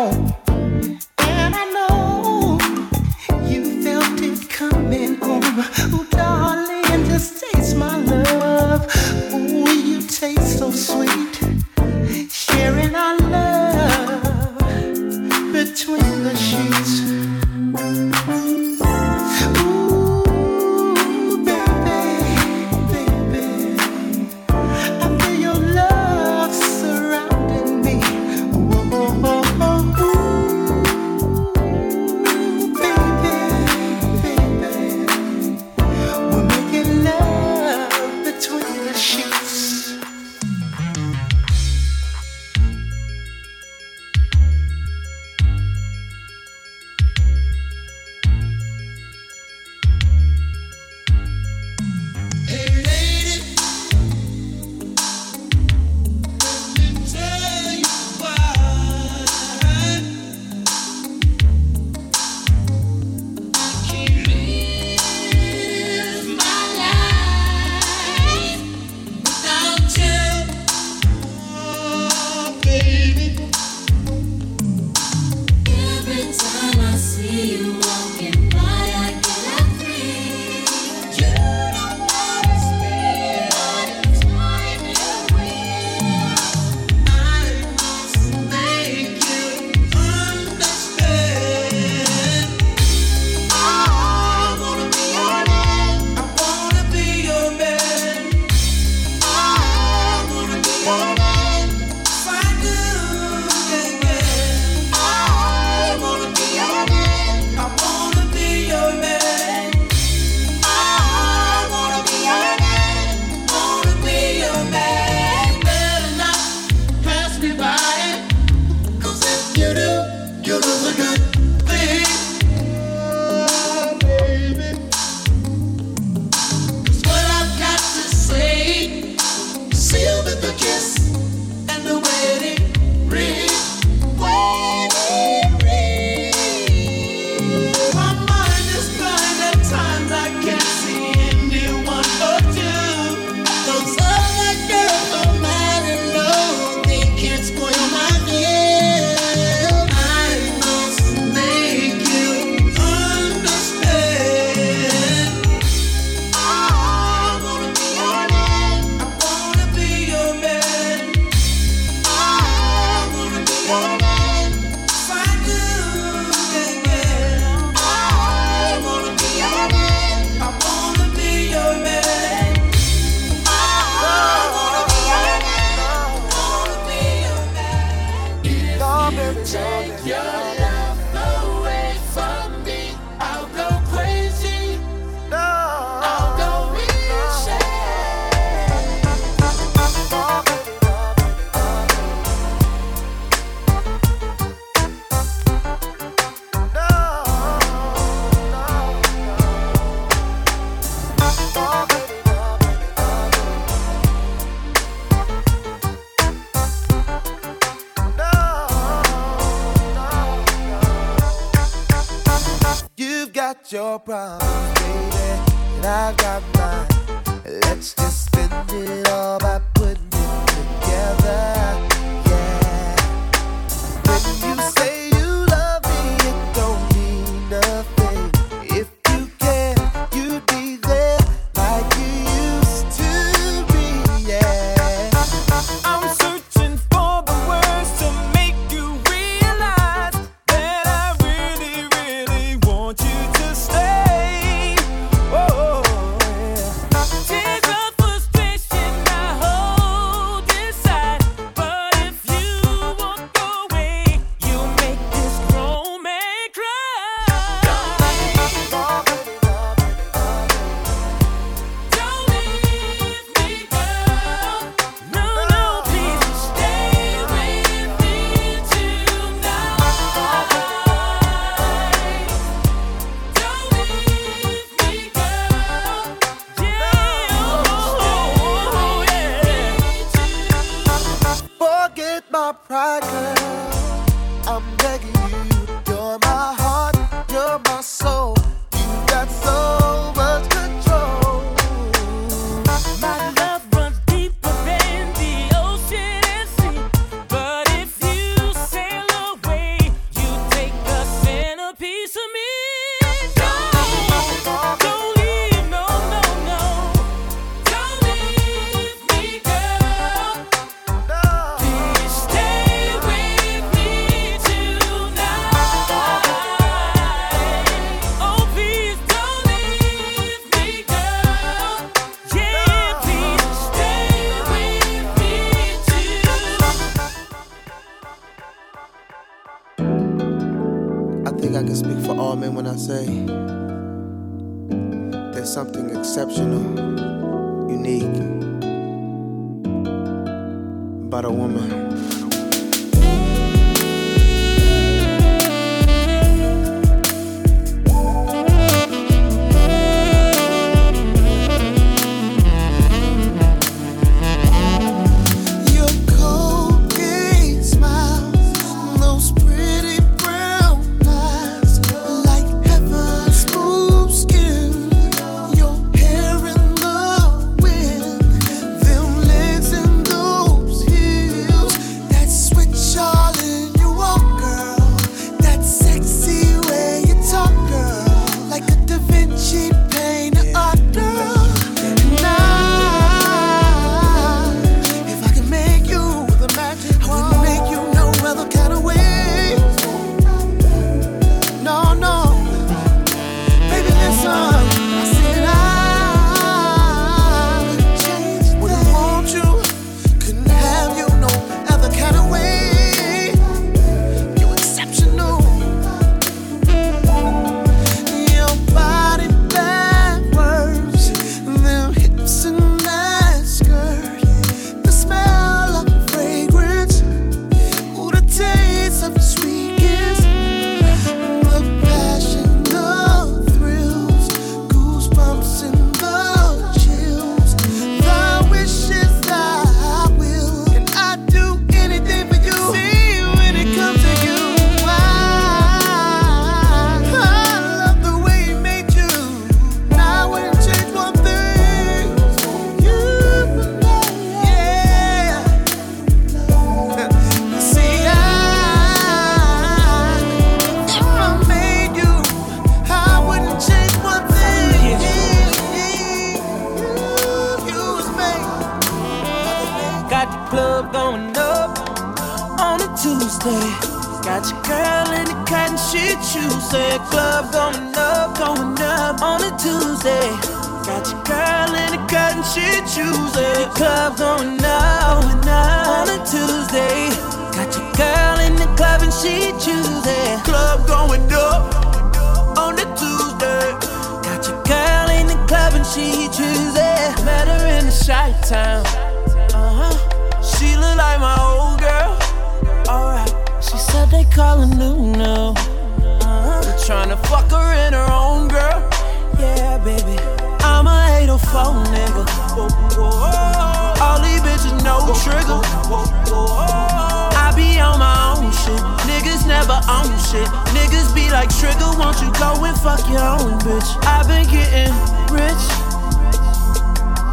night your problems, All these bitches no trigger. I be on my own shit. Niggas never own shit. Niggas be like trigger. Won't you go and fuck your own bitch? i been getting rich.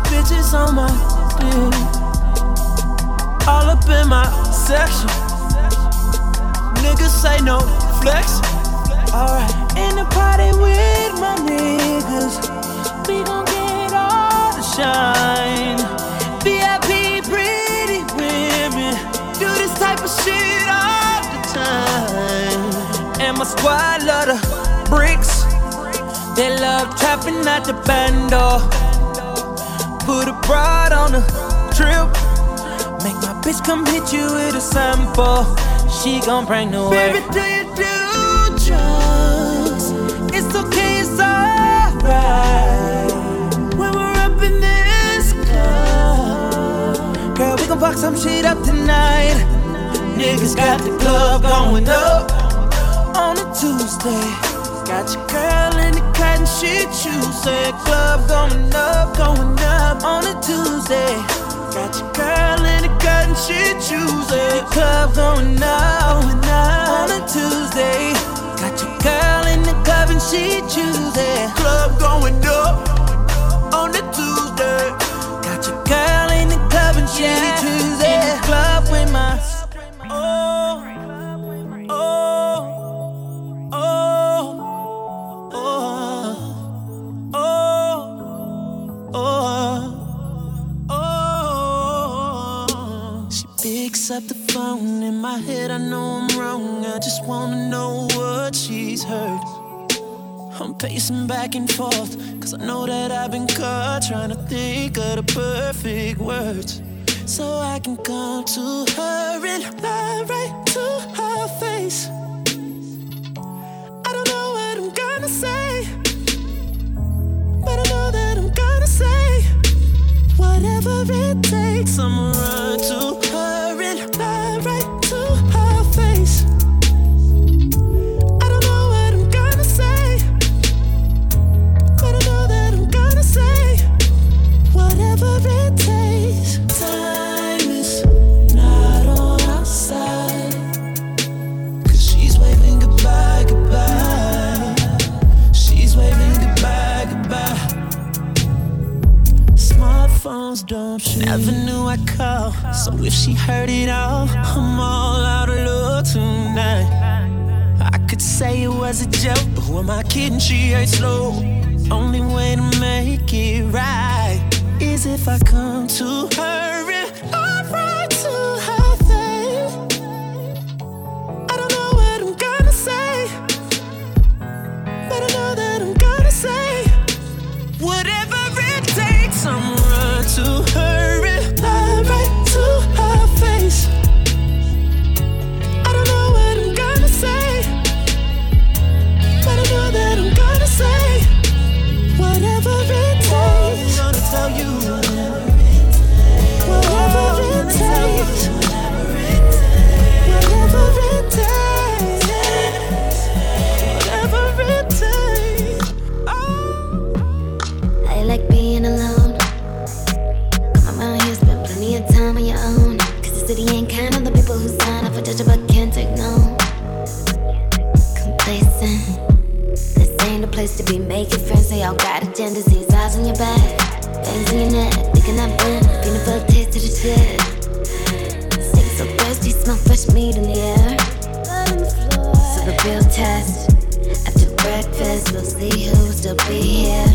Bitches on my dick. All up in my section. Niggas say no flex. Alright, in the party with my niggas. We gon' get shine. VIP pretty women. Do this type of shit all the time. And my squad love the bricks. They love trapping at the bando. Put a broad on the trip. Make my bitch come hit you with a sample. She gon' bring the work. Fuck some shit up tonight. Niggas got the club going up on a Tuesday. Got your girl in the cotton shit Tuesday. Club going up, going up on a Tuesday. Got your girl in the cotton shit Tuesday. Club going up, going up on a Tuesday. Got your girl in the club and she Tuesday. Club going up on the Tuesday. Got your girl pacing back and forth, cause I know that I've been caught trying to think of the perfect words. So I can come to her and lie right to her face. I don't know what I'm gonna say, but I know that I'm gonna say whatever it takes. I'ma run to Never knew I'd call. So if she heard it all, I'm all out of luck tonight. I could say it was a joke, but who am I kidding? She ain't slow. Only way to make it right is if I come to her be here.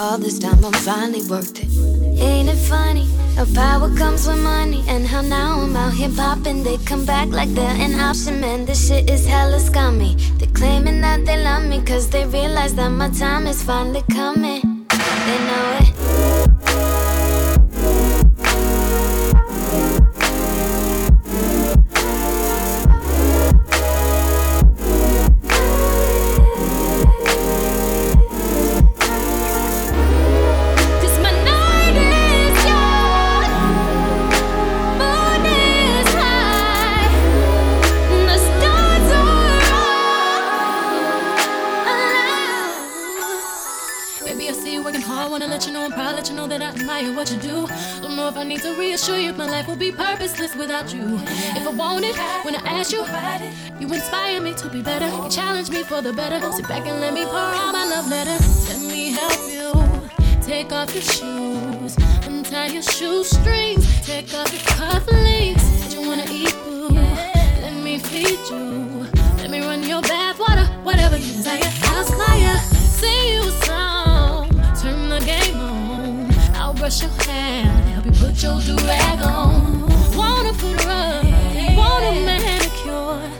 All this time, I'm finally worth it. Ain't it funny? How power comes with money, and how now I'm out here popping. They come back like they're an option, man. This shit is hella scummy. They're claiming that they love me, cause they realize that my time is finally coming. The better. Sit back and let me pour out my love letter. Let me help you. Take off your shoes, untie your shoestrings, take off your cufflinks. You wanna eat, boo? Let me feed you. Let me run your bath water, whatever you desire. I'll smile, sing you a song, turn the game on. I'll brush your hair, help you put your do rag on wanna put her up, want a manicure.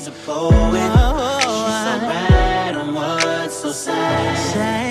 she's a poet. She's so bad on what's so sad.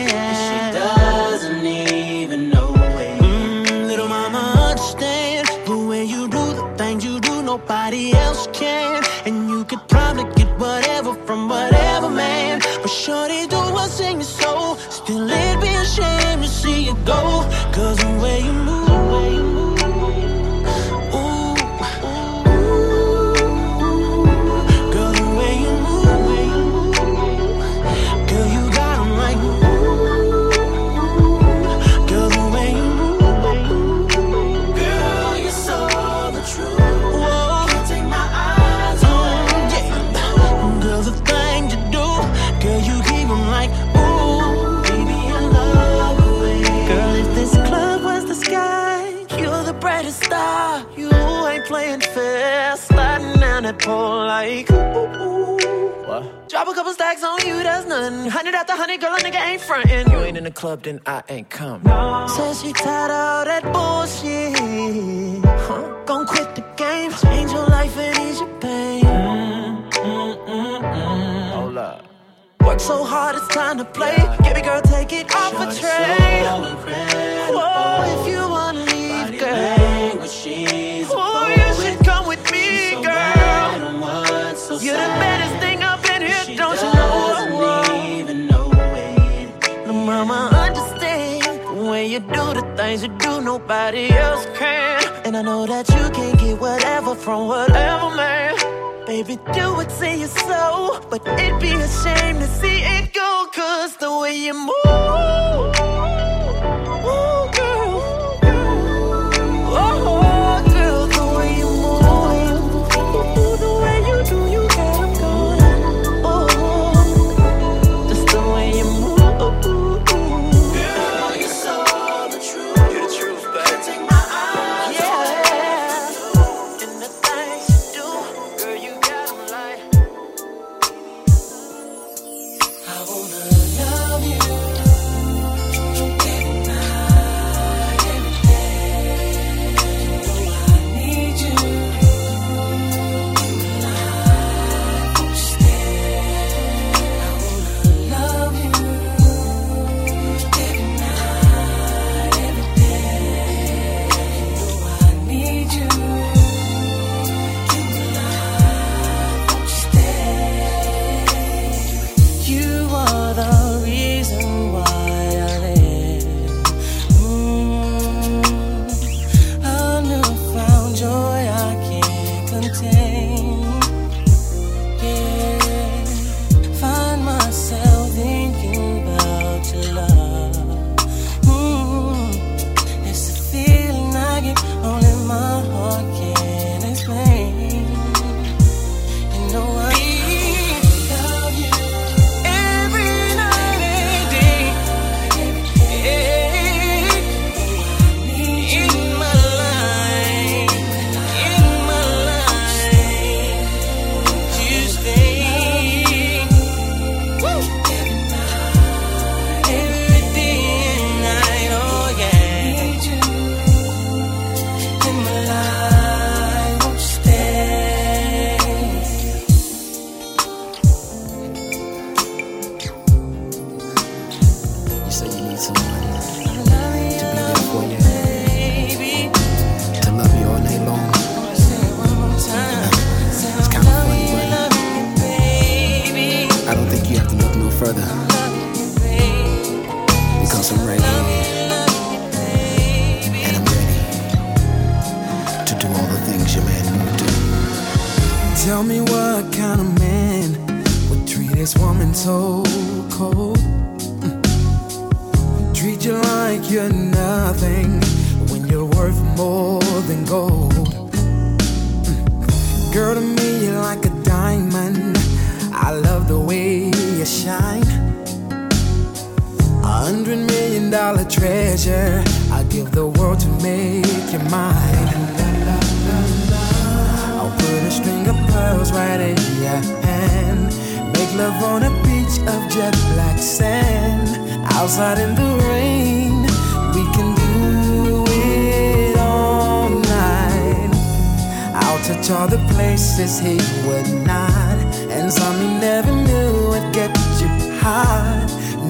Drop a couple stacks on you, that's nothing. Hundred after hundred, girl, a nigga ain't frontin'. You ain't in the club, then I ain't come. No. Says she tired of all that bullshit. Huh? Gon' quit the game, change your life and ease your pain. Mm, mm, mm, mm. Hold up. Work so hard, it's time to play. Yeah. Give me, girl, take it off a tray. So Whoa, things you do, nobody else can. And I know that you can't get whatever from whatever man. Baby, do it, say it so. But it'd be a shame to see it go, cause the way you move. touch all the places he would not. And some he never knew would get you hot.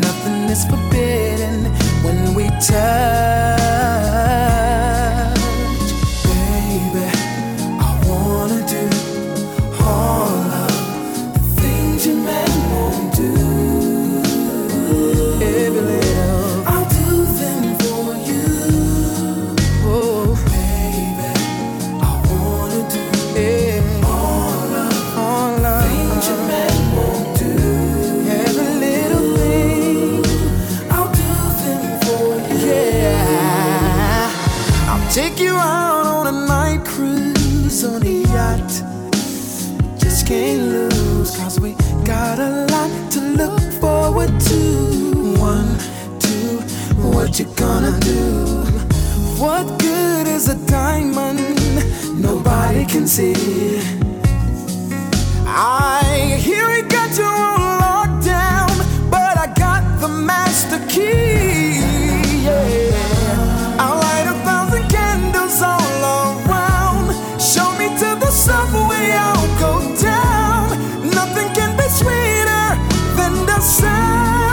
Nothing is forbidden when we touch. What good is a diamond? Nobody can see. I hear you got your own locked down, but I got the master key. Yeah. I'll light a thousand candles all around. Show me to the subway, I'll go down. Nothing can be sweeter than the sound.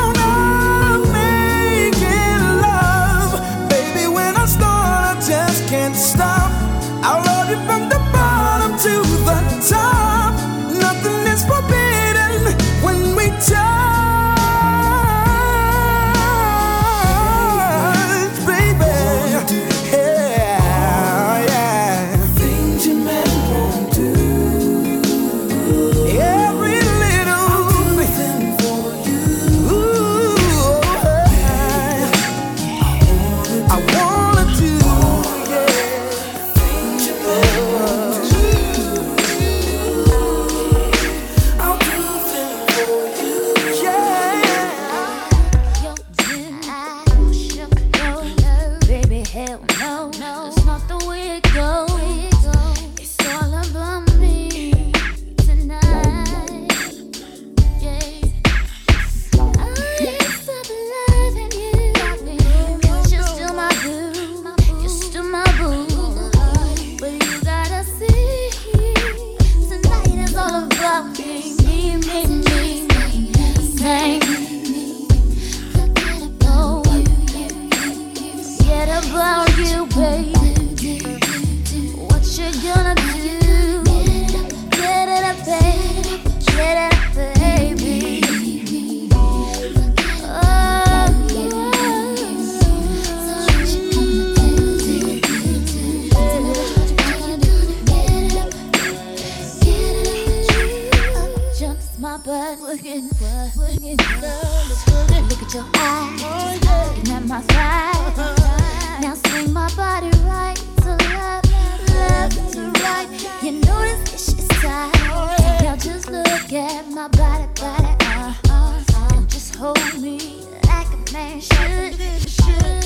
Get my body, body, uh, uh, uh, just hold me like a man should, should.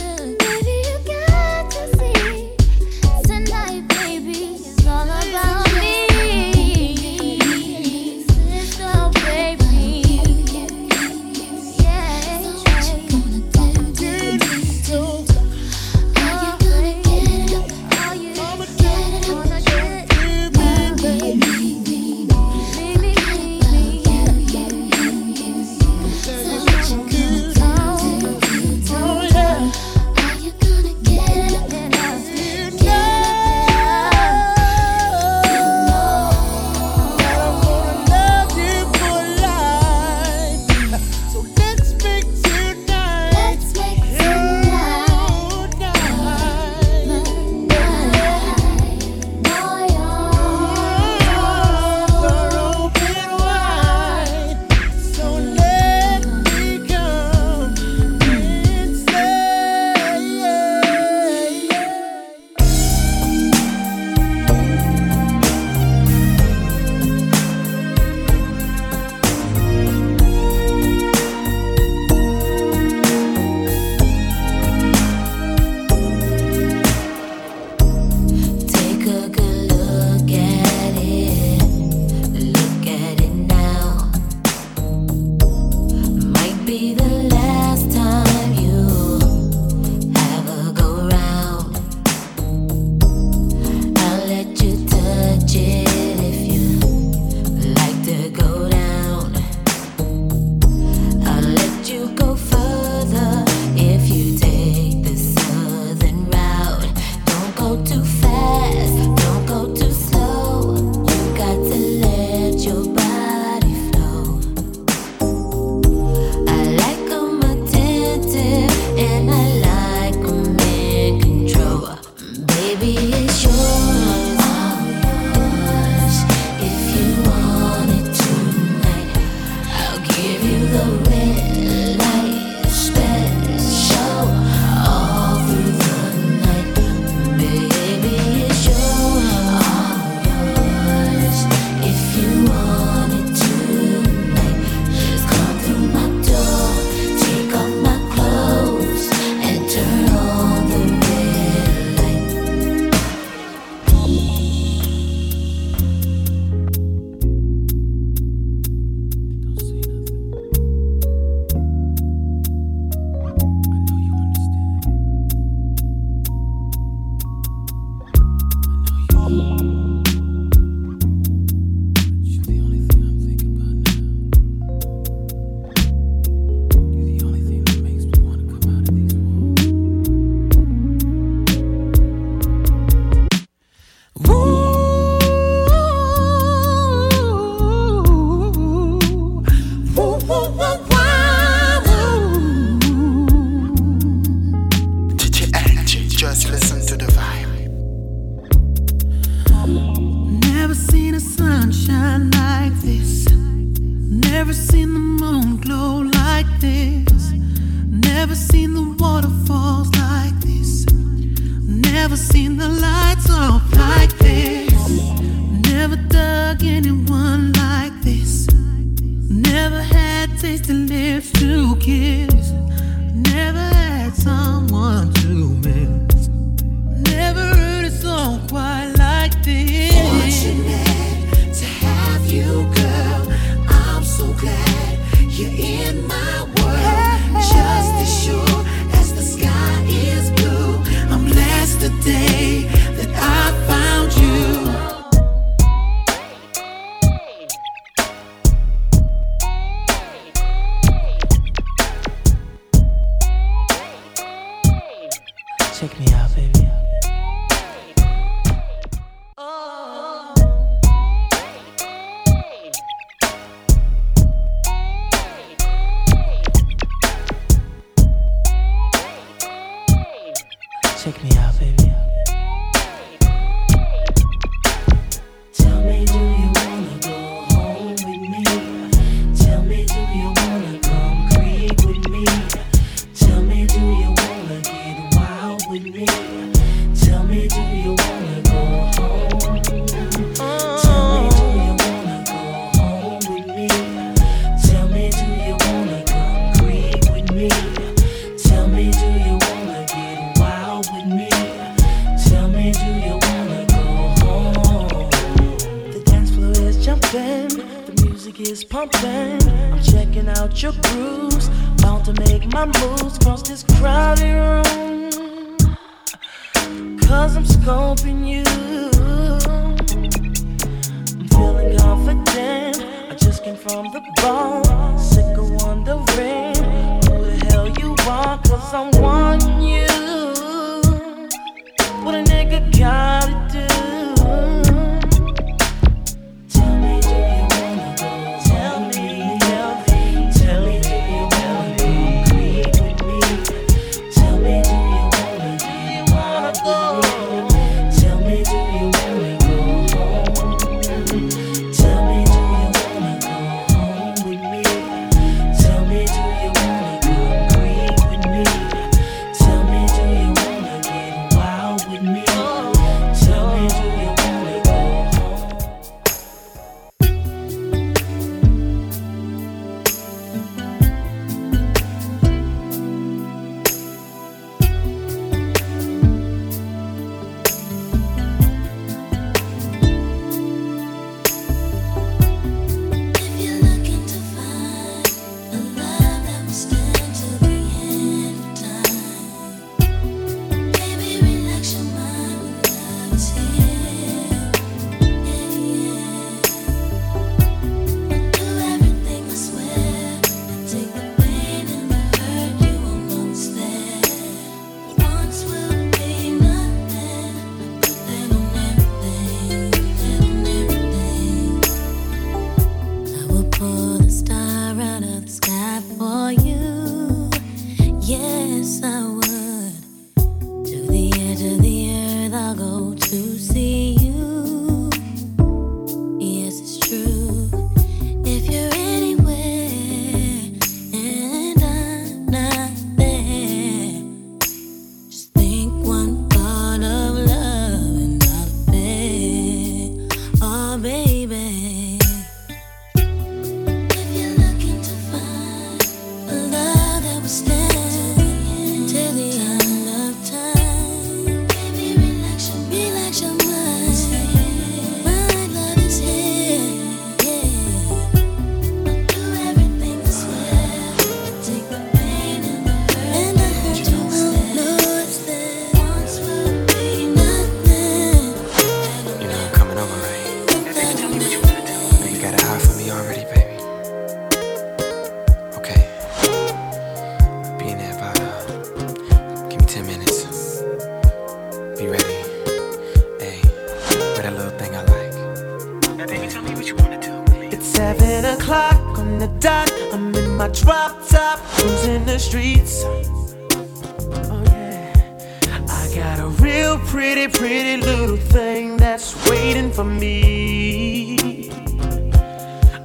Seven o'clock on the dot. I'm in my drop top, cruising the streets. Oh, yeah. I got a real pretty, pretty little thing that's waiting for me.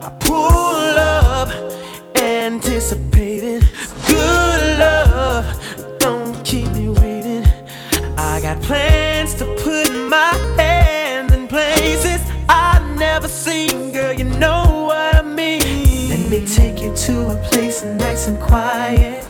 I pull up, anticipating good love. Don't keep me waiting. I got plans to a place nice and quiet.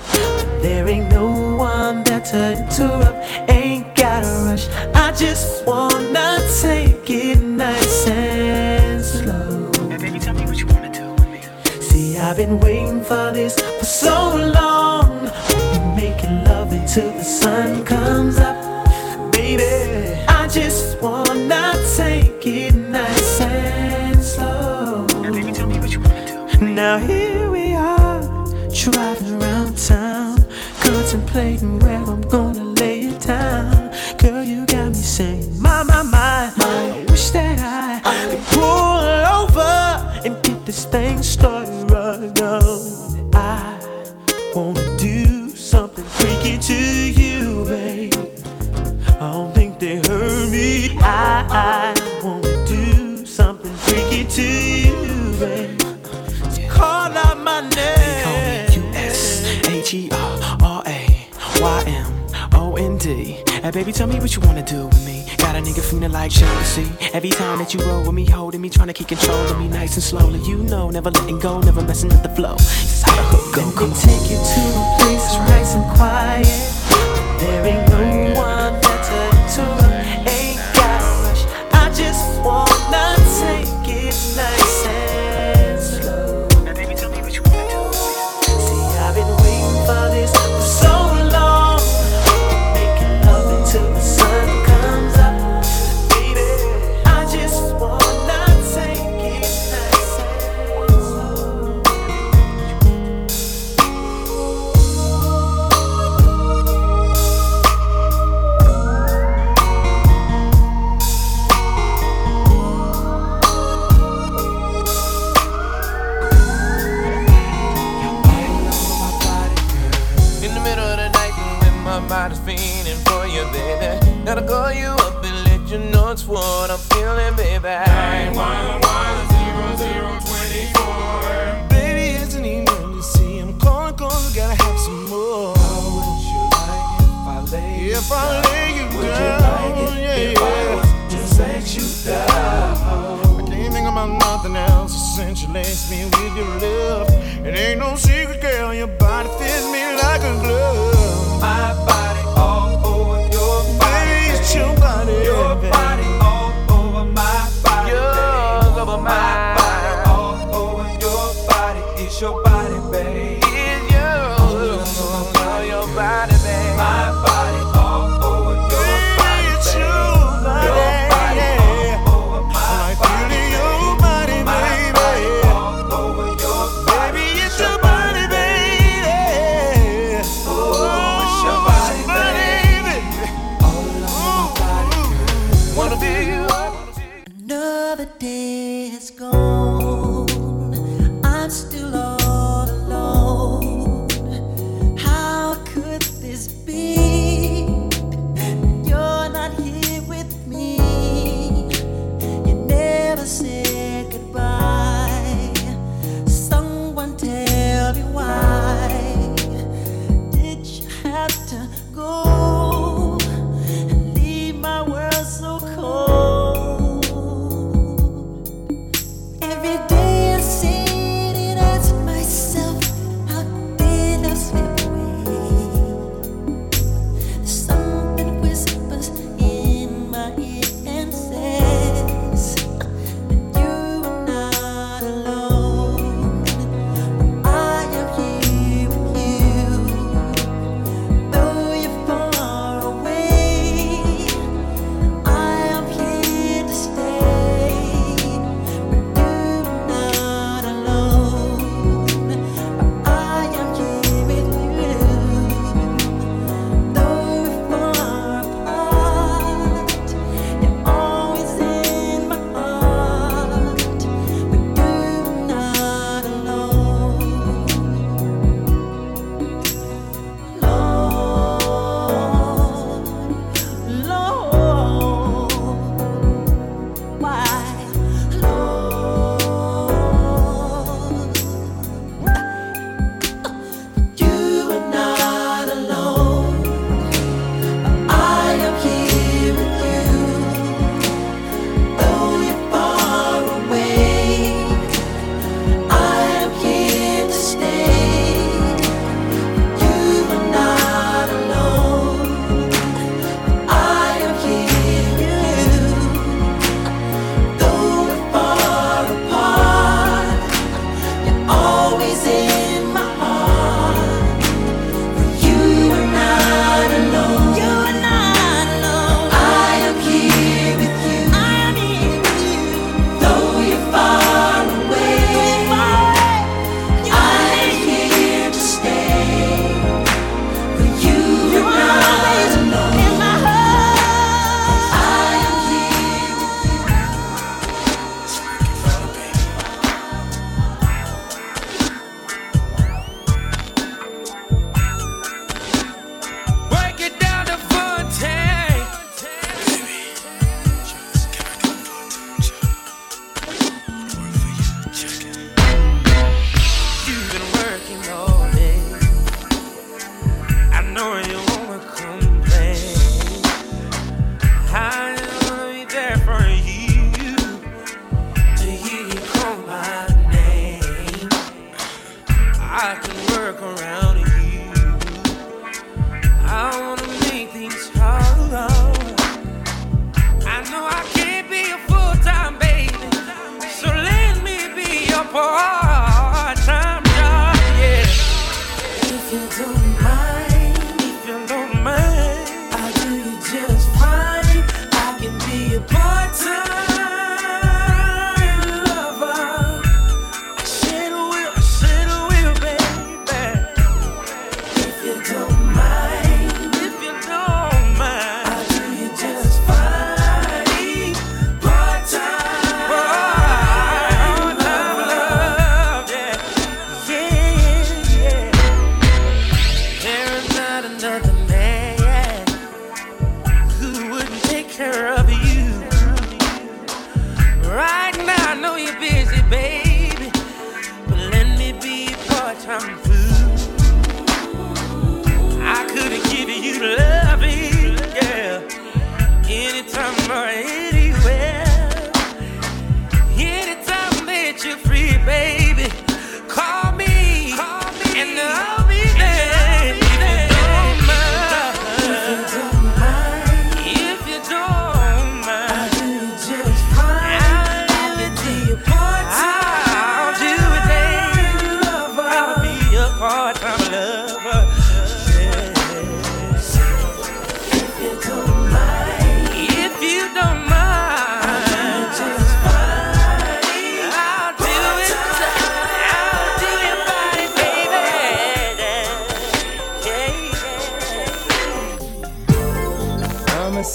There ain't no one there to interrupt. Ain't gotta rush. I just wanna take it nice and slow. Now, baby, tell me what you wanna do with me. See, I've been waiting for this for so long. We'll be making love until the sun comes up. Baby, I just wanna take it nice and slow. Now, baby, tell me what you wanna do. Now here get this thing started right now. I wanna do something freaky to you, babe. I don't think they heard me. I, I wanna do something freaky to you, babe. Call out my name. Call me U S H E R R A Y M O N D. Hey, baby, tell me what you wanna do with me. Got a nigga feeling like jealousy. Every time that you roll with me, holding me, trying to keep control of me nice and slowly. You know, never letting go, never messing up the flow. This is how the hook go. Let Come me take you to a place nice and quiet. There ain't no one with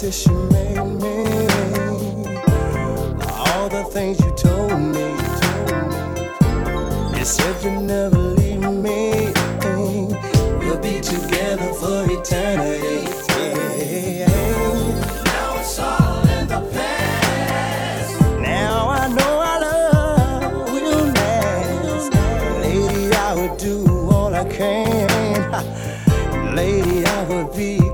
promises you made me, all the things you told me. You said you'd never leave me. We'll be together for eternity. Now it's all in the past. Now I know our love will last. Lady, I would do all I can. Lady, I would be.